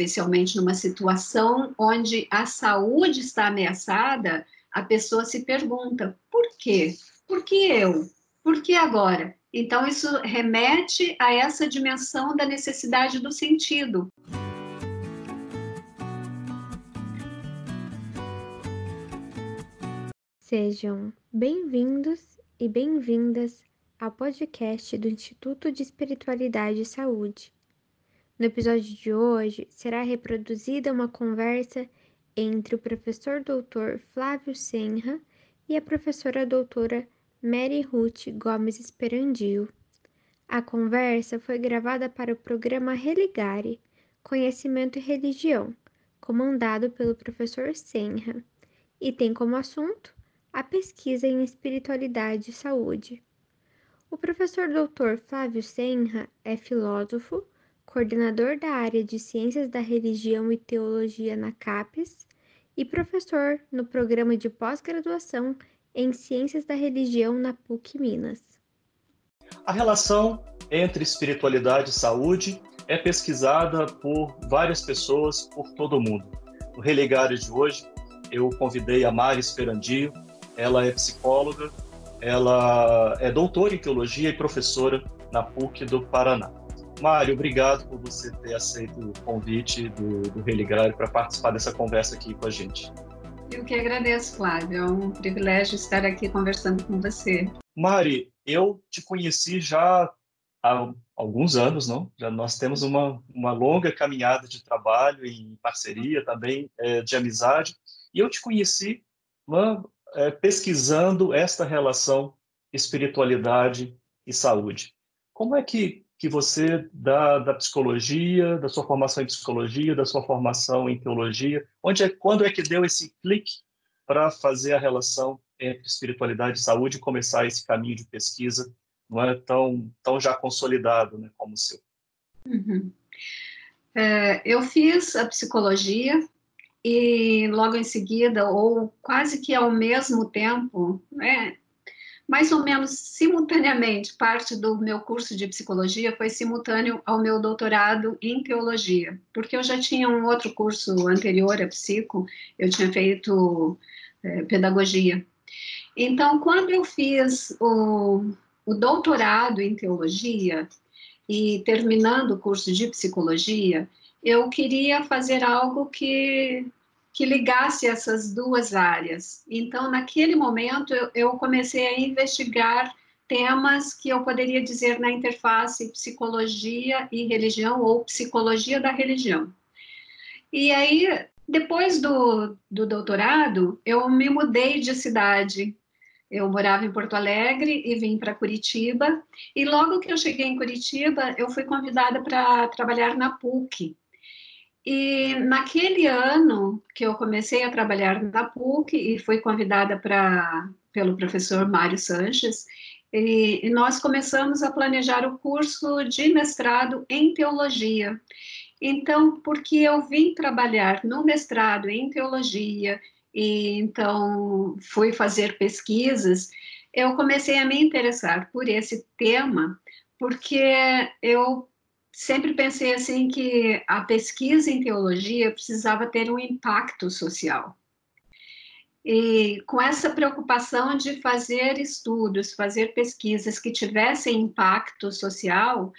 especialmente numa situação onde a saúde está ameaçada, a pessoa se pergunta: por quê? Por que eu? Por que agora? Então, isso remete a essa dimensão da necessidade do sentido. Sejam bem-vindos e bem-vindas ao podcast do Instituto de Espiritualidade e Saúde. No episódio de hoje será reproduzida uma conversa entre o professor doutor Flávio Senra e a professora doutora Mary Ruth Gomes Esperandio. A conversa foi gravada para o programa Religare, Conhecimento e Religião, comandado pelo professor Senra, e tem como assunto a pesquisa em espiritualidade e saúde. O professor Dr. Flávio Senra é filósofo, coordenador da área de Ciências da Religião e Teologia na CAPES e professor no programa de pós-graduação em Ciências da Religião na PUC Minas. A relação entre espiritualidade e saúde é pesquisada por várias pessoas por todo o mundo. No Religário de hoje, eu convidei a Mari Esperandio, ela é psicóloga, ela é doutora em teologia e professora na PUC do Paraná. Mário, obrigado por você ter aceito o convite do, do Religário para participar dessa conversa aqui com a gente. Eu que agradeço, Flávio. É um privilégio estar aqui conversando com você. Mari, eu te conheci já há alguns anos, não? Já nós temos uma, uma longa caminhada de trabalho em parceria também, é, de amizade. E eu te conheci uma, é, pesquisando esta relação espiritualidade e saúde. Como é que que você, da, da psicologia, da sua formação em psicologia, da sua formação em teologia, onde é, quando é que deu esse clique para fazer a relação entre espiritualidade e saúde e começar esse caminho de pesquisa não é tão, tão já consolidado né, como o seu? Uhum. É, eu fiz a psicologia e logo em seguida, ou quase que ao mesmo tempo, né, mais ou menos simultaneamente, parte do meu curso de psicologia foi simultâneo ao meu doutorado em teologia, porque eu já tinha um outro curso anterior a psico, eu tinha feito é, pedagogia. Então, quando eu fiz o, o doutorado em teologia e terminando o curso de psicologia, eu queria fazer algo que que ligasse essas duas áreas. Então, naquele momento, eu, comecei a investigar temas que eu poderia dizer na interface psicologia e religião ou psicologia da religião. E aí, depois do, do doutorado, eu me mudei de cidade. Eu morava em Porto Alegre e vim para Curitiba. E logo que eu cheguei em Curitiba, eu fui convidada para trabalhar na PUC, e naquele ano que eu comecei a trabalhar na PUC e fui convidada para pelo professor Mário Sanches, e, e nós começamos a planejar o curso de mestrado em teologia. Então, porque eu vim trabalhar no mestrado em teologia e então fui fazer pesquisas, eu comecei a me interessar por esse tema, porque eu sempre pensei assim que a pesquisa em teologia precisava ter um impacto social. E com essa preocupação de fazer estudos, fazer pesquisas que tivessem impacto social,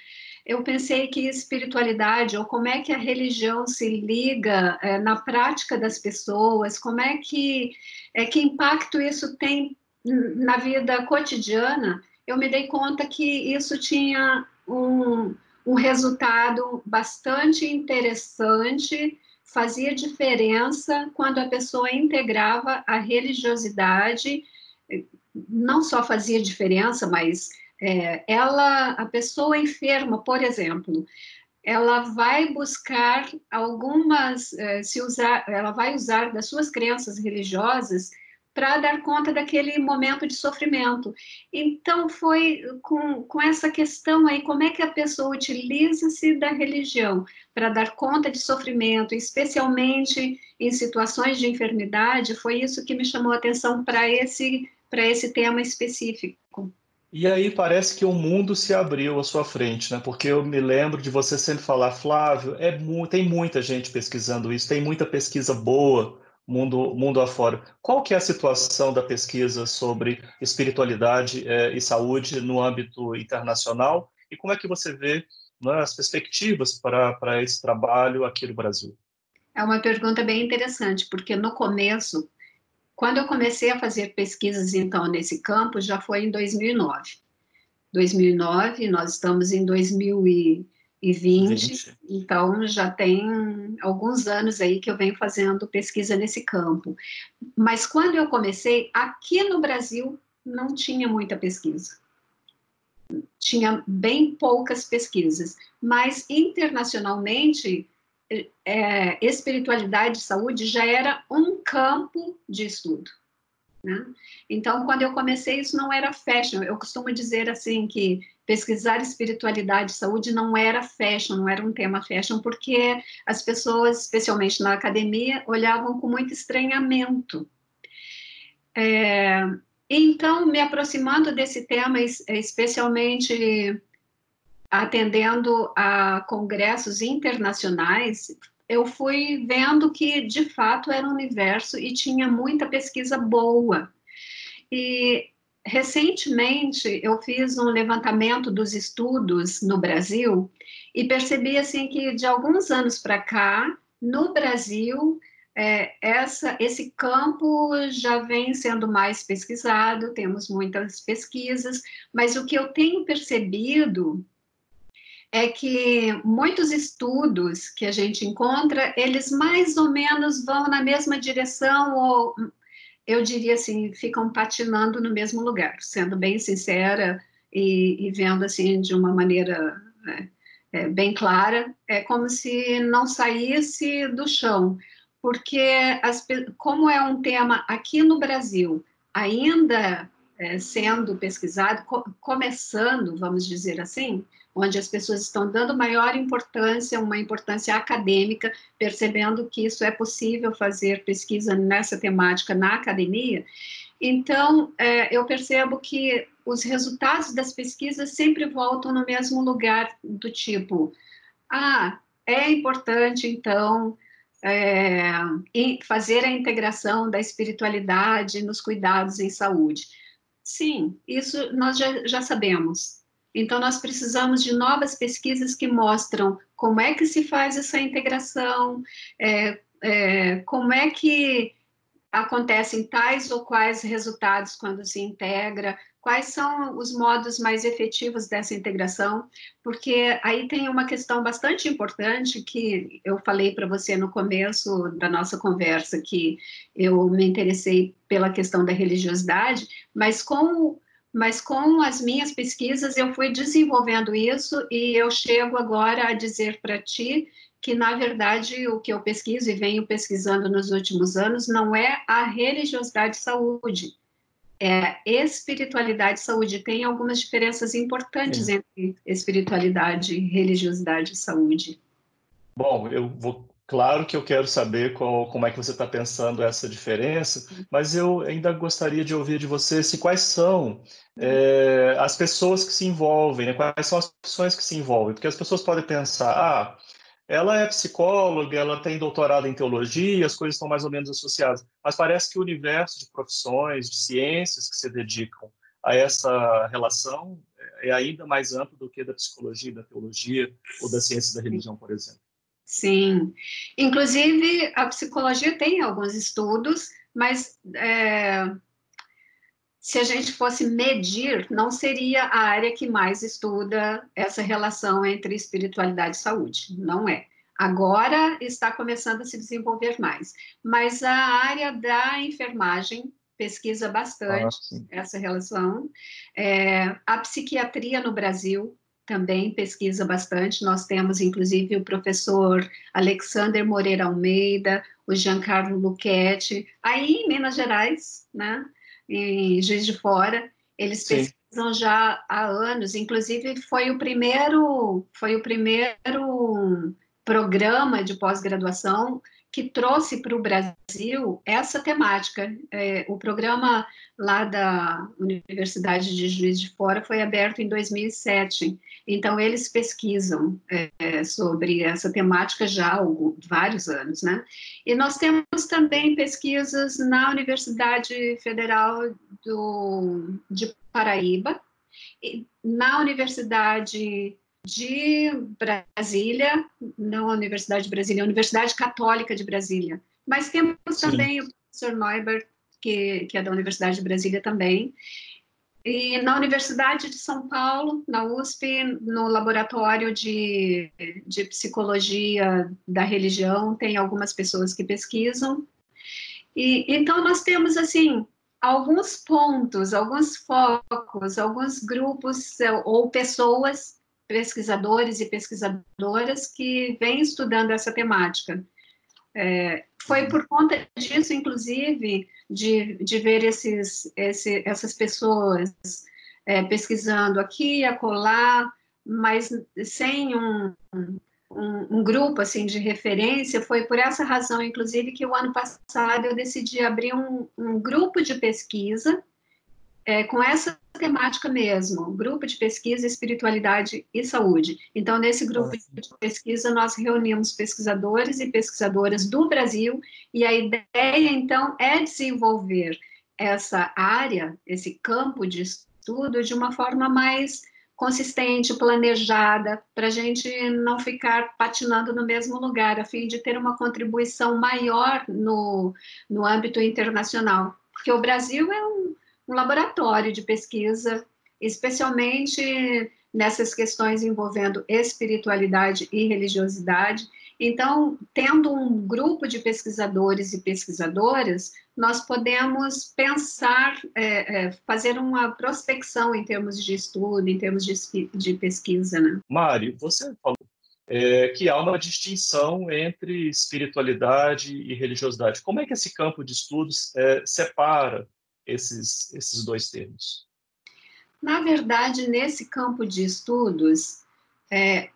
eu pensei que espiritualidade, ou como é que a religião se liga é, na prática das pessoas, como é que, é, que impacto isso tem na vida cotidiana, eu me dei conta que isso tinha um, um resultado bastante interessante, fazia diferença quando a pessoa integrava a religiosidade, não só fazia diferença, mas é, ela, a pessoa enferma, por exemplo, ela vai buscar algumas, é, se usar, ela vai usar das suas crenças religiosas para dar conta daquele momento de sofrimento. Então, foi com, com essa questão aí, como é que a pessoa utiliza-se da religião para dar conta de sofrimento, especialmente em situações de enfermidade, foi isso que me chamou a atenção para esse, esse tema específico. E aí parece que o mundo se abriu à sua frente, né? Porque eu me lembro de você sempre falar, Flávio, é mu tem muita gente pesquisando isso, tem muita pesquisa boa mundo mundo afora. Qual que é a situação da pesquisa sobre espiritualidade é, e saúde no âmbito internacional e como é que você vê né, as perspectivas para para esse trabalho aqui no Brasil? É uma pergunta bem interessante, porque no começo quando eu comecei a fazer pesquisas, então, nesse campo, já foi em 2009. 2009, nós estamos em 2020, 20. então já tem alguns anos aí que eu venho fazendo pesquisa nesse campo. Mas quando eu comecei, aqui no Brasil, não tinha muita pesquisa. Tinha bem poucas pesquisas, mas internacionalmente é, espiritualidade e saúde já era um campo de estudo. Né? Então, quando eu comecei, isso não era fashion. Eu costumo dizer assim que pesquisar espiritualidade e saúde não era fashion, não era um tema fashion, porque as pessoas, especialmente na academia, olhavam com muito estranhamento. É, então, me aproximando desse tema, especialmente atendendo a congressos internacionais, eu fui vendo que de fato era um universo e tinha muita pesquisa boa. E recentemente eu fiz um levantamento dos estudos no Brasil e percebi assim que de alguns anos para cá no Brasil é, essa, esse campo já vem sendo mais pesquisado, temos muitas pesquisas, mas o que eu tenho percebido é que muitos estudos que a gente encontra, eles mais ou menos vão na mesma direção, ou eu diria assim, ficam patinando no mesmo lugar, sendo bem sincera e, e vendo assim de uma maneira é, é, bem clara, é como se não saísse do chão, porque as, como é um tema aqui no Brasil ainda é, sendo pesquisado, co começando, vamos dizer assim, onde as pessoas estão dando maior importância, uma importância acadêmica, percebendo que isso é possível fazer pesquisa nessa temática na academia. Então, é, eu percebo que os resultados das pesquisas sempre voltam no mesmo lugar, do tipo, ah, é importante, então, é, fazer a integração da espiritualidade nos cuidados em saúde. Sim, isso nós já, já sabemos, então, nós precisamos de novas pesquisas que mostram como é que se faz essa integração, é, é, como é que acontecem tais ou quais resultados quando se integra, quais são os modos mais efetivos dessa integração, porque aí tem uma questão bastante importante que eu falei para você no começo da nossa conversa, que eu me interessei pela questão da religiosidade, mas com mas com as minhas pesquisas eu fui desenvolvendo isso e eu chego agora a dizer para ti que, na verdade, o que eu pesquiso e venho pesquisando nos últimos anos não é a religiosidade saúde, é espiritualidade e saúde. Tem algumas diferenças importantes é. entre espiritualidade, religiosidade e saúde. Bom, eu vou Claro que eu quero saber qual, como é que você está pensando essa diferença, mas eu ainda gostaria de ouvir de você se quais são é, as pessoas que se envolvem, né? quais são as pessoas que se envolvem, porque as pessoas podem pensar, ah, ela é psicóloga, ela tem doutorado em teologia, as coisas estão mais ou menos associadas, mas parece que o universo de profissões, de ciências que se dedicam a essa relação é ainda mais amplo do que da psicologia, da teologia ou da ciência da religião, por exemplo. Sim, inclusive a psicologia tem alguns estudos, mas é, se a gente fosse medir, não seria a área que mais estuda essa relação entre espiritualidade e saúde, não é. Agora está começando a se desenvolver mais, mas a área da enfermagem pesquisa bastante ah, essa relação. É, a psiquiatria no Brasil também pesquisa bastante. Nós temos, inclusive, o professor Alexander Moreira Almeida, o Giancarlo Luchetti, aí em Minas Gerais, né, em Juiz de Fora, eles Sim. pesquisam já há anos. Inclusive, foi o primeiro, foi o primeiro programa de pós-graduação que trouxe para o Brasil essa temática. É, o programa lá da Universidade de Juiz de Fora foi aberto em 2007, então eles pesquisam é, sobre essa temática já há vários anos, né? E nós temos também pesquisas na Universidade Federal do, de Paraíba, na Universidade de Brasília, não a Universidade de Brasília, a Universidade Católica de Brasília. Mas temos Sim. também o professor Neubert, que, que é da Universidade de Brasília também. E na Universidade de São Paulo, na USP, no laboratório de, de psicologia da religião, tem algumas pessoas que pesquisam. E então nós temos assim alguns pontos, alguns focos, alguns grupos ou pessoas pesquisadores e pesquisadoras que vêm estudando essa temática. É, foi por conta disso, inclusive, de, de ver esses, esse, essas pessoas é, pesquisando aqui e acolá, mas sem um, um, um, grupo assim de referência. Foi por essa razão, inclusive, que o ano passado eu decidi abrir um, um grupo de pesquisa é, com essa temática mesmo, grupo de pesquisa, espiritualidade e saúde. Então, nesse grupo de pesquisa, nós reunimos pesquisadores e pesquisadoras do Brasil, e a ideia, então, é desenvolver essa área, esse campo de estudo, de uma forma mais consistente, planejada, para a gente não ficar patinando no mesmo lugar, a fim de ter uma contribuição maior no, no âmbito internacional. Porque o Brasil é um um laboratório de pesquisa, especialmente nessas questões envolvendo espiritualidade e religiosidade. Então, tendo um grupo de pesquisadores e pesquisadoras, nós podemos pensar, é, é, fazer uma prospecção em termos de estudo, em termos de, de pesquisa. Né? Mário, você falou é, que há uma distinção entre espiritualidade e religiosidade. Como é que esse campo de estudos é, separa esses, esses dois termos? Na verdade, nesse campo de estudos, é,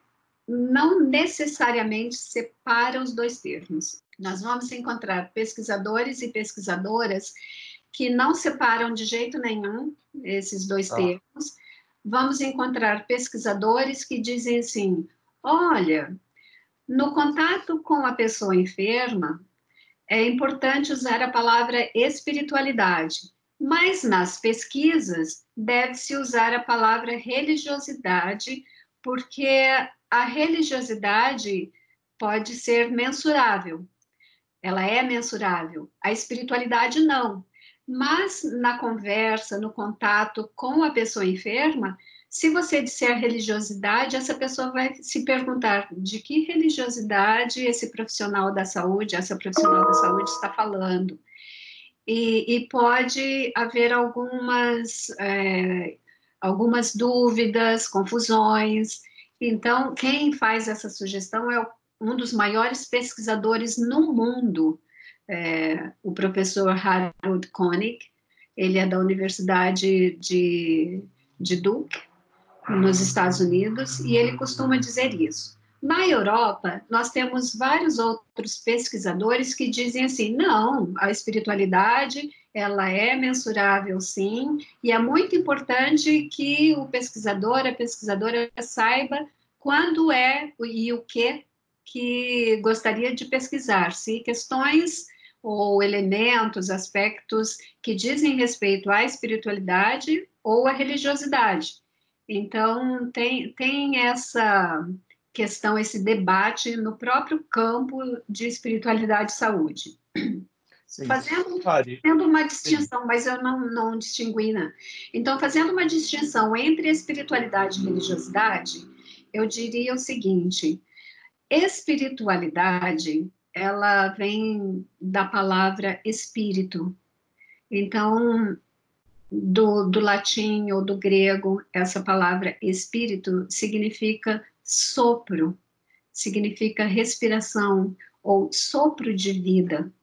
não necessariamente separa os dois termos. Nós vamos encontrar pesquisadores e pesquisadoras que não separam de jeito nenhum esses dois ah. termos. Vamos encontrar pesquisadores que dizem assim: olha, no contato com a pessoa enferma, é importante usar a palavra espiritualidade, mas nas pesquisas deve-se usar a palavra religiosidade, porque a religiosidade pode ser mensurável, ela é mensurável, a espiritualidade não. Mas na conversa, no contato com a pessoa enferma, se você disser religiosidade, essa pessoa vai se perguntar de que religiosidade esse profissional da saúde, essa profissional da saúde está falando. E, e pode haver algumas, é, algumas dúvidas, confusões. Então, quem faz essa sugestão é um dos maiores pesquisadores no mundo, é, o professor Harold Koenig. Ele é da Universidade de, de Duke, nos Estados Unidos, e ele costuma dizer isso. Na Europa, nós temos vários outros pesquisadores que dizem assim: não, a espiritualidade ela é mensurável, sim, e é muito importante que o pesquisador, a pesquisadora saiba quando é e o que que gostaria de pesquisar, se questões ou elementos, aspectos que dizem respeito à espiritualidade ou à religiosidade. Então, tem, tem essa questão, esse debate no próprio campo de espiritualidade e saúde. Sim. Fazendo, fazendo uma distinção, Sim. mas eu não, não distingui, né? Então, fazendo uma distinção entre espiritualidade e religiosidade, eu diria o seguinte: espiritualidade, ela vem da palavra espírito. Então, do, do latim ou do grego, essa palavra espírito significa sopro, significa respiração ou sopro de vida.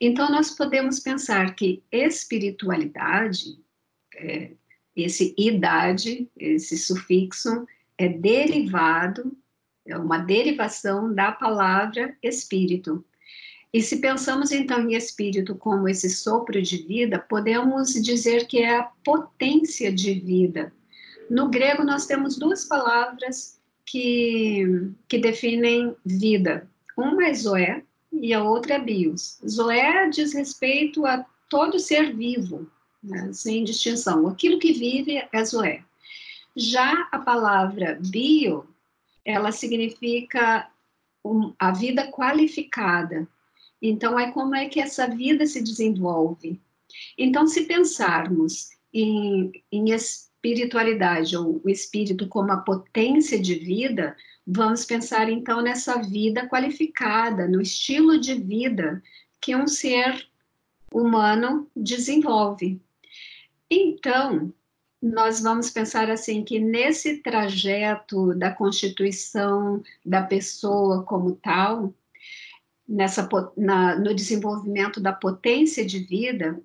Então, nós podemos pensar que espiritualidade, é, esse idade, esse sufixo, é derivado é uma derivação da palavra espírito. E se pensamos então em espírito como esse sopro de vida, podemos dizer que é a potência de vida. No grego, nós temos duas palavras que, que definem vida. Uma é zoé e a outra é bios. Zoé diz respeito a todo ser vivo, né, sem distinção. Aquilo que vive é zoé. Já a palavra bio, ela significa um, a vida qualificada. Então, é como é que essa vida se desenvolve. Então, se pensarmos em, em espiritualidade, ou o espírito como a potência de vida, vamos pensar então nessa vida qualificada, no estilo de vida que um ser humano desenvolve. Então, nós vamos pensar assim que nesse trajeto da constituição da pessoa como tal, nessa na, no desenvolvimento da potência de vida,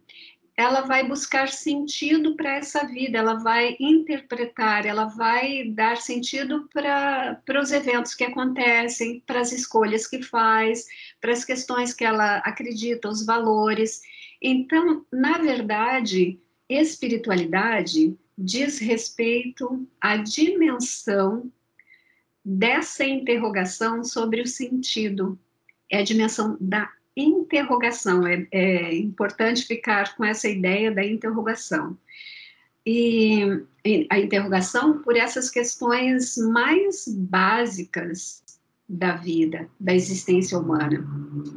ela vai buscar sentido para essa vida, ela vai interpretar, ela vai dar sentido para os eventos que acontecem, para as escolhas que faz, para as questões que ela acredita, os valores. Então, na verdade, espiritualidade diz respeito à dimensão dessa interrogação sobre o sentido. É a dimensão da interrogação. É, é importante ficar com essa ideia da interrogação. E, a interrogação por essas questões mais básicas da vida, da existência humana.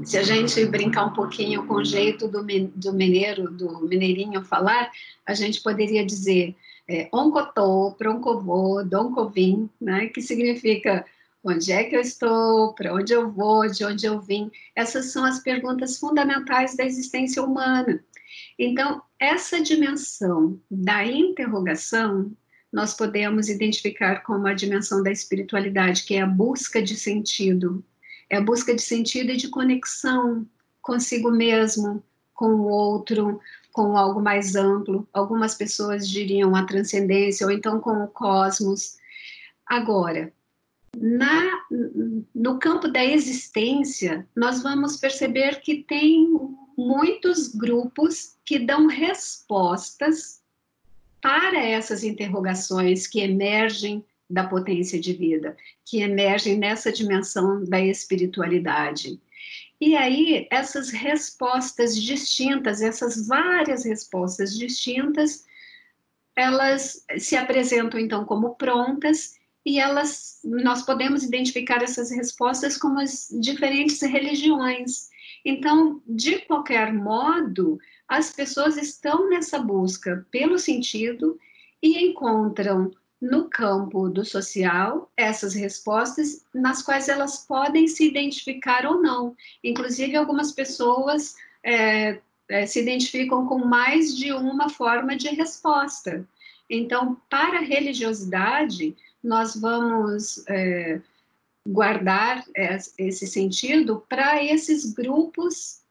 Se a gente brincar um pouquinho com o jeito do, do mineiro, do mineirinho falar, a gente poderia dizer é, oncotô, proncovô, doncovim, né, que significa onde é que eu estou, para onde eu vou, de onde eu vim. Essas são as perguntas fundamentais da existência humana. Então, essa dimensão da interrogação nós podemos identificar como a dimensão da espiritualidade, que é a busca de sentido, é a busca de sentido e de conexão consigo mesmo, com o outro, com algo mais amplo. Algumas pessoas diriam a transcendência, ou então com o cosmos. Agora, na, no campo da existência, nós vamos perceber que tem muitos grupos que dão respostas para essas interrogações que emergem da potência de vida, que emergem nessa dimensão da espiritualidade. E aí, essas respostas distintas, essas várias respostas distintas, elas se apresentam então como prontas e elas nós podemos identificar essas respostas como as diferentes religiões. Então, de qualquer modo, as pessoas estão nessa busca pelo sentido e encontram no campo do social essas respostas nas quais elas podem se identificar ou não. Inclusive, algumas pessoas é, é, se identificam com mais de uma forma de resposta. Então, para a religiosidade, nós vamos é, guardar esse sentido para esses grupos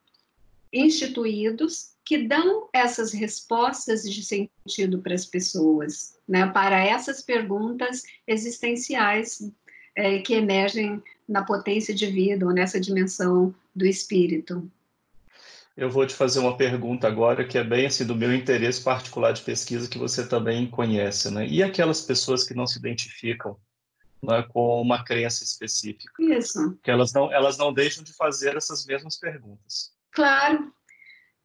instituídos que dão essas respostas de sentido para as pessoas, né, para essas perguntas existenciais é, que emergem na potência de vida ou nessa dimensão do espírito. Eu vou te fazer uma pergunta agora que é bem assim do meu interesse particular de pesquisa que você também conhece, né? E aquelas pessoas que não se identificam né, com uma crença específica? Isso. Que elas não elas não deixam de fazer essas mesmas perguntas. Claro,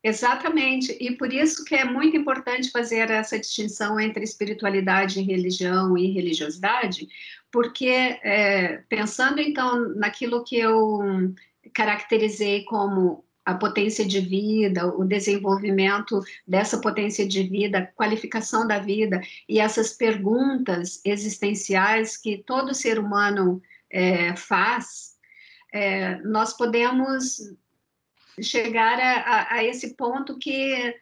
exatamente. E por isso que é muito importante fazer essa distinção entre espiritualidade e religião e religiosidade, porque é, pensando então naquilo que eu caracterizei como a potência de vida, o desenvolvimento dessa potência de vida, a qualificação da vida e essas perguntas existenciais que todo ser humano é, faz, é, nós podemos chegar a, a, a esse ponto que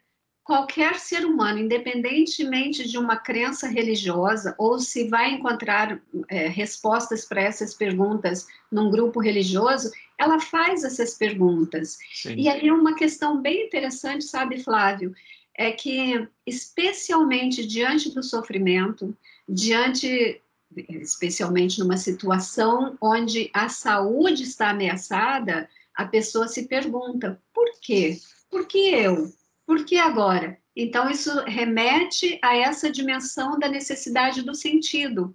qualquer ser humano, independentemente de uma crença religiosa, ou se vai encontrar é, respostas para essas perguntas num grupo religioso, ela faz essas perguntas. Sim. E aí uma questão bem interessante, sabe, Flávio, é que, especialmente diante do sofrimento, diante especialmente numa situação onde a saúde está ameaçada, a pessoa se pergunta: por quê? Por que eu? Por que agora? Então, isso remete a essa dimensão da necessidade do sentido.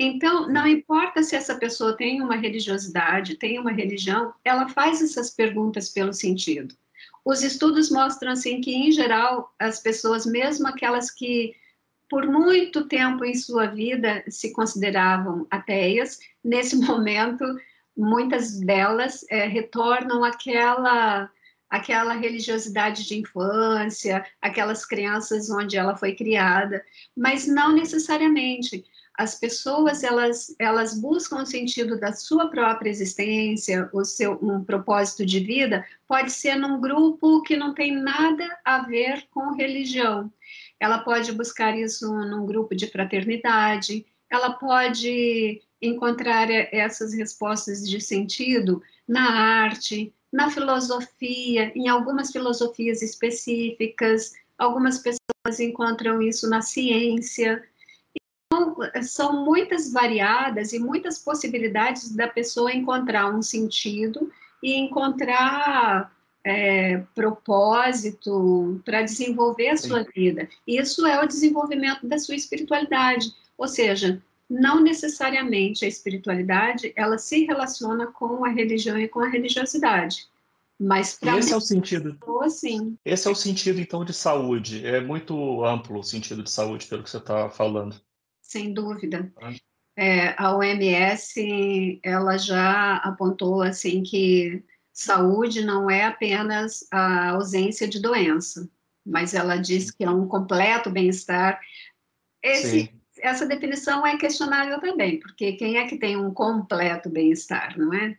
Então, não importa se essa pessoa tem uma religiosidade, tem uma religião, ela faz essas perguntas pelo sentido. Os estudos mostram assim que, em geral, as pessoas, mesmo aquelas que por muito tempo em sua vida se consideravam ateias, nesse momento, muitas delas é, retornam àquela aquela religiosidade de infância, aquelas crianças onde ela foi criada, mas não necessariamente. As pessoas elas elas buscam o sentido da sua própria existência, o seu um propósito de vida, pode ser num grupo que não tem nada a ver com religião. Ela pode buscar isso num grupo de fraternidade, ela pode encontrar essas respostas de sentido na arte, na filosofia, em algumas filosofias específicas, algumas pessoas encontram isso na ciência são muitas variadas e muitas possibilidades da pessoa encontrar um sentido e encontrar é, propósito para desenvolver a sua vida. Isso é o desenvolvimento da sua espiritualidade. Ou seja, não necessariamente a espiritualidade ela se relaciona com a religião e com a religiosidade. Mas para esse é o sentido. Pessoa, sim. Esse é o sentido então de saúde. É muito amplo o sentido de saúde pelo que você está falando sem dúvida. É, a OMS ela já apontou assim que saúde não é apenas a ausência de doença, mas ela diz que é um completo bem-estar. Essa definição é questionável também, porque quem é que tem um completo bem-estar, não é?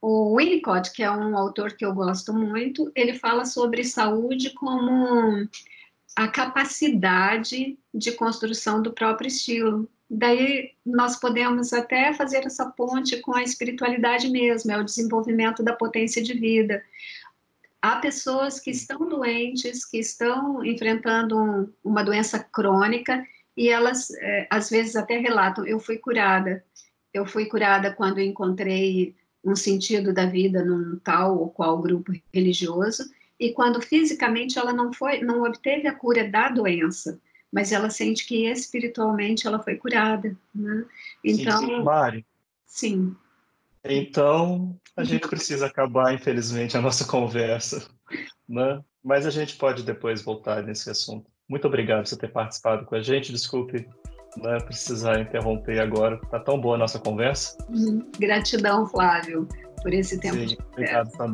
O Winnicott, que é um autor que eu gosto muito, ele fala sobre saúde como a capacidade de construção do próprio estilo. Daí nós podemos até fazer essa ponte com a espiritualidade mesmo, é o desenvolvimento da potência de vida. Há pessoas que estão doentes, que estão enfrentando um, uma doença crônica e elas é, às vezes até relatam: eu fui curada, eu fui curada quando encontrei um sentido da vida num tal ou qual grupo religioso e quando fisicamente ela não foi, não obteve a cura da doença, mas ela sente que espiritualmente ela foi curada, né? Então, sim, Mari. Sim. Então, a gente precisa acabar, infelizmente, a nossa conversa, né? Mas a gente pode depois voltar nesse assunto. Muito obrigado por você ter participado com a gente. Desculpe né, precisar interromper agora. Tá tão boa a nossa conversa. Uhum. Gratidão, Flávio, por esse tempo. Sim, obrigado também.